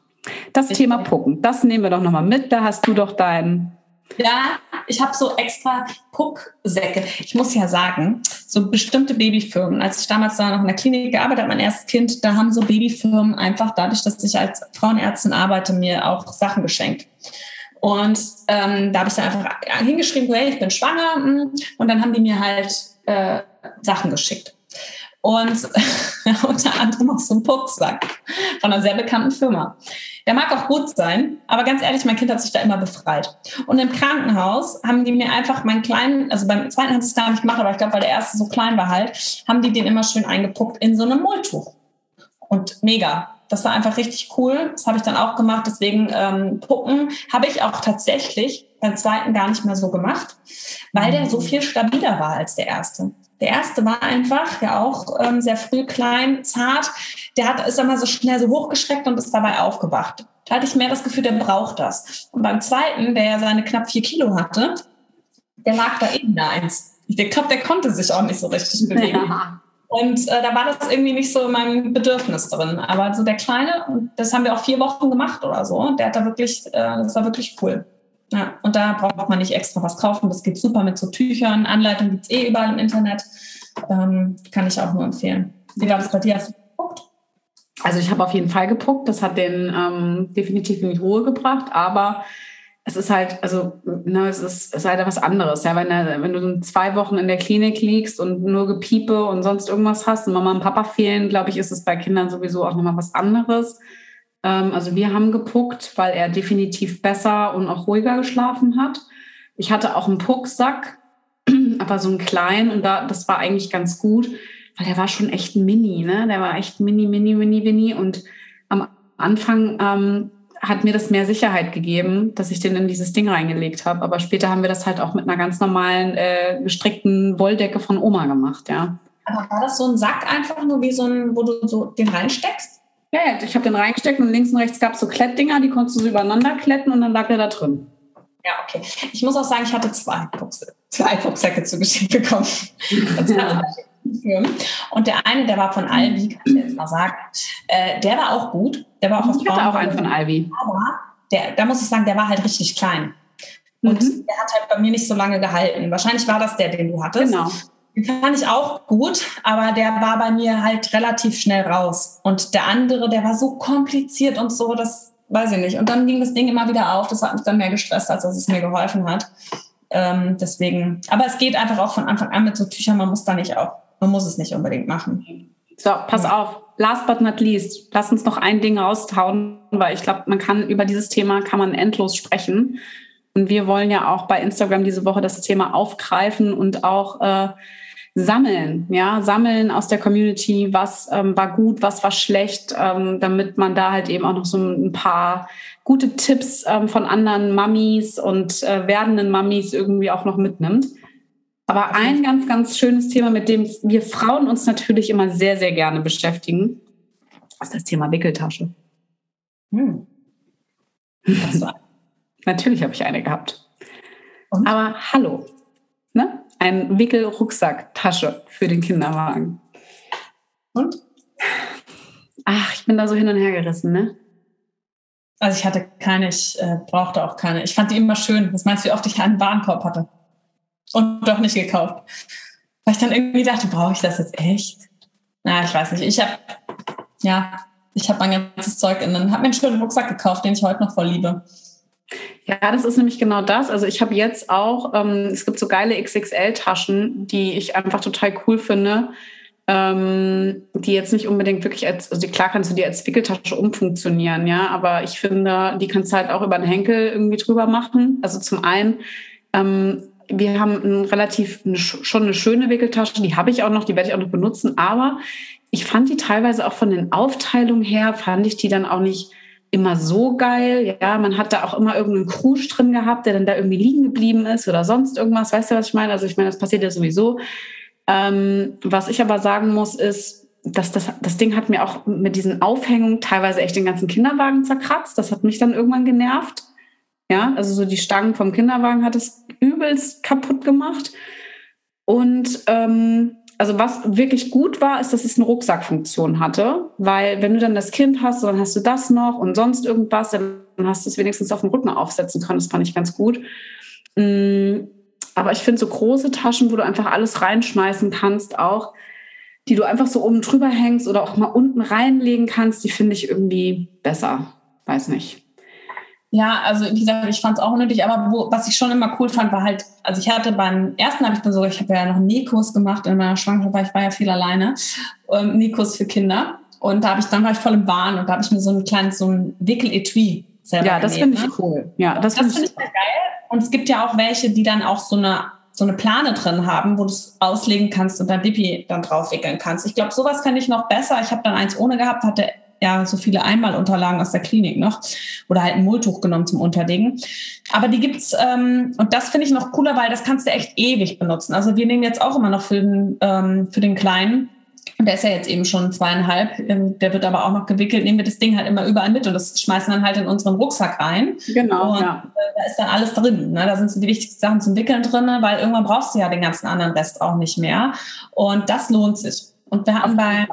Das ich Thema Pucken, das nehmen wir doch nochmal mit. Da hast du doch deinen. Ja, ich habe so extra Pucksäcke. Ich muss ja sagen, so bestimmte Babyfirmen, als ich damals da noch in der Klinik gearbeitet habe, mein erstes Kind, da haben so Babyfirmen einfach dadurch, dass ich als Frauenärztin arbeite, mir auch Sachen geschenkt. Und ähm, da habe ich dann einfach hingeschrieben, hey, ich bin schwanger. Hm, und dann haben die mir halt äh, Sachen geschickt. Und unter anderem auch so einen Pucksack von einer sehr bekannten Firma. Der mag auch gut sein, aber ganz ehrlich, mein Kind hat sich da immer befreit. Und im Krankenhaus haben die mir einfach meinen kleinen, also beim zweiten hat es gar nicht gemacht, aber ich glaube, weil der erste so klein war halt, haben die den immer schön eingepuckt in so einem Mulltuch. Und mega. Das war einfach richtig cool. Das habe ich dann auch gemacht. Deswegen ähm, Pucken habe ich auch tatsächlich beim zweiten gar nicht mehr so gemacht, weil der so viel stabiler war als der erste. Der erste war einfach ja auch ähm, sehr früh klein, zart. Der hat, ist immer so schnell so hochgeschreckt und ist dabei aufgewacht. Da hatte ich mehr das Gefühl, der braucht das. Und beim zweiten, der ja seine knapp vier Kilo hatte, der lag da eben da eins. Ich glaube, der konnte sich auch nicht so richtig bewegen. Ja. Und äh, da war das irgendwie nicht so in meinem Bedürfnis drin. Aber so der Kleine, und das haben wir auch vier Wochen gemacht oder so, der hat da wirklich, äh, das war wirklich cool. Ja, und da braucht man nicht extra was kaufen. Das geht super mit so Tüchern. Anleitungen gibt es eh überall im Internet. Ähm, kann ich auch nur empfehlen. Wie war das bei dir? Hast du geguckt? Also ich habe auf jeden Fall gepuckt. Das hat den ähm, definitiv in die Ruhe gebracht. Aber es ist halt, also ne, es, ist, es ist halt was anderes. Ja, wenn, wenn du zwei Wochen in der Klinik liegst und nur Gepiepe und sonst irgendwas hast und Mama und Papa fehlen, glaube ich, ist es bei Kindern sowieso auch nochmal was anderes. Ähm, also wir haben gepuckt, weil er definitiv besser und auch ruhiger geschlafen hat. Ich hatte auch einen Pucksack, aber so einen kleinen und da, das war eigentlich ganz gut, weil der war schon echt Mini, ne? Der war echt mini, mini, mini, mini und am Anfang ähm, hat mir das mehr Sicherheit gegeben, dass ich den in dieses Ding reingelegt habe. Aber später haben wir das halt auch mit einer ganz normalen äh, gestrickten Wolldecke von Oma gemacht, ja. Aber war das so ein Sack einfach nur wie so ein, wo du so den reinsteckst? Ja, ja, ich habe den reingesteckt und links und rechts gab es so Klettdinger, die konntest du so übereinander kletten und dann lag er da drin. Ja, okay. Ich muss auch sagen, ich hatte zwei Pucksäcke, zwei Pucksäcke zugeschickt bekommen. Und der eine, der war von Albi, kann ich jetzt mal sagen, äh, der war auch gut. Der war auch Ich hatte auch einen von Albi. Aber der, da muss ich sagen, der war halt richtig klein. Und mhm. der hat halt bei mir nicht so lange gehalten. Wahrscheinlich war das der, den du hattest. Genau. Fand ich auch gut, aber der war bei mir halt relativ schnell raus. Und der andere, der war so kompliziert und so, das weiß ich nicht. Und dann ging das Ding immer wieder auf. Das hat mich dann mehr gestresst, als dass es mir geholfen hat. Ähm, deswegen, aber es geht einfach auch von Anfang an mit so Tüchern. Man muss da nicht auch, man muss es nicht unbedingt machen. So, pass ja. auf. Last but not least, lass uns noch ein Ding raustauen, weil ich glaube, man kann über dieses Thema kann man endlos sprechen. Und wir wollen ja auch bei Instagram diese Woche das Thema aufgreifen und auch äh, sammeln, ja, sammeln aus der Community, was ähm, war gut, was war schlecht, ähm, damit man da halt eben auch noch so ein paar gute Tipps ähm, von anderen Mamis und äh, werdenden Mamis irgendwie auch noch mitnimmt. Aber ein ganz, ganz schönes Thema, mit dem wir Frauen uns natürlich immer sehr, sehr gerne beschäftigen, ist das Thema Wickeltasche. Hm. Natürlich habe ich eine gehabt. Und? Aber hallo, ne? ein Wickelrucksacktasche für den Kinderwagen. Und? Ach, ich bin da so hin und her gerissen, ne? Also ich hatte keine, ich äh, brauchte auch keine. Ich fand die immer schön. Was meinst du, wie oft ich einen Warenkorb hatte? Und doch nicht gekauft. Weil ich dann irgendwie dachte, brauche ich das jetzt echt? Na, ich weiß nicht. Ich habe, ja, ich habe mein ganzes Zeug in habe mir einen schönen Rucksack gekauft, den ich heute noch voll liebe. Ja, das ist nämlich genau das. Also ich habe jetzt auch, ähm, es gibt so geile XXL-Taschen, die ich einfach total cool finde, ähm, die jetzt nicht unbedingt wirklich als, also klar kannst du die als Wickeltasche umfunktionieren, ja, aber ich finde, die kannst du halt auch über den Henkel irgendwie drüber machen. Also zum einen, ähm, wir haben ein relativ eine, schon eine schöne Wickeltasche, die habe ich auch noch, die werde ich auch noch benutzen, aber ich fand die teilweise auch von den Aufteilungen her, fand ich die dann auch nicht immer so geil. Ja, man hat da auch immer irgendeinen Krusch drin gehabt, der dann da irgendwie liegen geblieben ist oder sonst irgendwas. Weißt du, was ich meine? Also ich meine, das passiert ja sowieso. Ähm, was ich aber sagen muss, ist, dass das, das Ding hat mir auch mit diesen Aufhängungen teilweise echt den ganzen Kinderwagen zerkratzt. Das hat mich dann irgendwann genervt. Ja, also so die Stangen vom Kinderwagen hat es übelst kaputt gemacht. Und ähm, also was wirklich gut war, ist, dass es eine Rucksackfunktion hatte, weil wenn du dann das Kind hast, dann hast du das noch und sonst irgendwas, dann hast du es wenigstens auf dem Rücken aufsetzen können. Das fand ich ganz gut. Mm, aber ich finde so große Taschen, wo du einfach alles reinschmeißen kannst, auch die du einfach so oben drüber hängst oder auch mal unten reinlegen kannst, die finde ich irgendwie besser. Weiß nicht. Ja, also wie gesagt, ich fand es auch unnötig, aber wo, was ich schon immer cool fand, war halt, also ich hatte beim ersten habe ich dann so, ich habe ja noch einen Nähkurs gemacht in meiner Schwangerschaft, weil ich war ja viel alleine, ähm, Nähkurs für Kinder. Und da habe ich, dann war ich voll im Bahn und da habe ich mir so ein kleines, so ein Wickel-Etui selber Ja, das finde ich ne? cool. Ja, das, das finde ich geil. Und es gibt ja auch welche, die dann auch so eine so eine Plane drin haben, wo du es auslegen kannst und dann Dipi dann drauf wickeln kannst. Ich glaube, sowas fände ich noch besser. Ich habe dann eins ohne gehabt, hatte ja so viele Einmalunterlagen aus der Klinik noch oder halt ein Mulltuch genommen zum Unterlegen. Aber die gibt's ähm, und das finde ich noch cooler, weil das kannst du echt ewig benutzen. Also wir nehmen jetzt auch immer noch für den, ähm, für den Kleinen und der ist ja jetzt eben schon zweieinhalb, ähm, der wird aber auch noch gewickelt, nehmen wir das Ding halt immer überall mit und das schmeißen dann halt in unseren Rucksack rein. Genau. Und ja. Äh, da ist dann alles drin. Ne? Da sind so die wichtigsten Sachen zum Wickeln drin, weil irgendwann brauchst du ja den ganzen anderen Rest auch nicht mehr. Und das lohnt sich. Und wir hatten bei,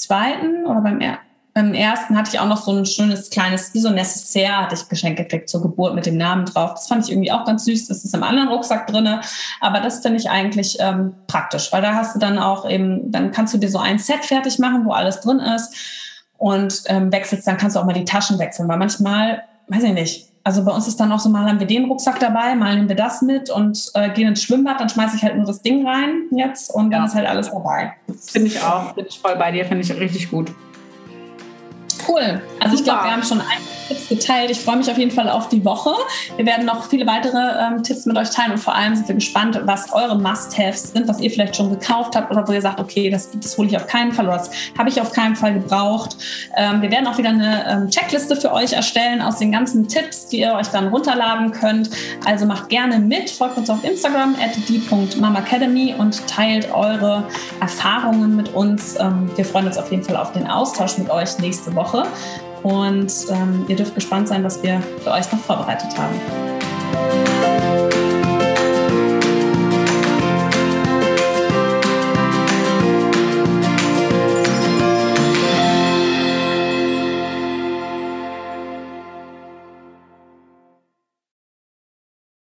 zweiten oder beim, beim ersten hatte ich auch noch so ein schönes kleines, wie so ein Necessaire hatte ich Geschenk gekriegt zur Geburt mit dem Namen drauf. Das fand ich irgendwie auch ganz süß. Das ist im anderen Rucksack drinne. Aber das finde ich eigentlich ähm, praktisch, weil da hast du dann auch eben, dann kannst du dir so ein Set fertig machen, wo alles drin ist und ähm, wechselst, dann kannst du auch mal die Taschen wechseln, weil manchmal, weiß ich nicht, also bei uns ist dann auch so, mal haben wir den Rucksack dabei, mal nehmen wir das mit und äh, gehen ins Schwimmbad, dann schmeiße ich halt nur das Ding rein jetzt und dann ja. ist halt alles dabei. Finde ich auch, bin ich voll bei dir, finde ich richtig gut. Cool. Also Super. ich glaube, wir haben schon einige Tipps geteilt. Ich freue mich auf jeden Fall auf die Woche. Wir werden noch viele weitere ähm, Tipps mit euch teilen und vor allem sind wir gespannt, was eure Must-Haves sind, was ihr vielleicht schon gekauft habt oder wo ihr sagt, okay, das, das hole ich auf keinen Fall oder das habe ich auf keinen Fall gebraucht. Ähm, wir werden auch wieder eine ähm, Checkliste für euch erstellen aus den ganzen Tipps, die ihr euch dann runterladen könnt. Also macht gerne mit, folgt uns auf Instagram at die.mamacademy und teilt eure Erfahrungen mit uns. Ähm, wir freuen uns auf jeden Fall auf den Austausch mit euch nächste Woche. Und ähm, ihr dürft gespannt sein, was wir für euch noch vorbereitet haben.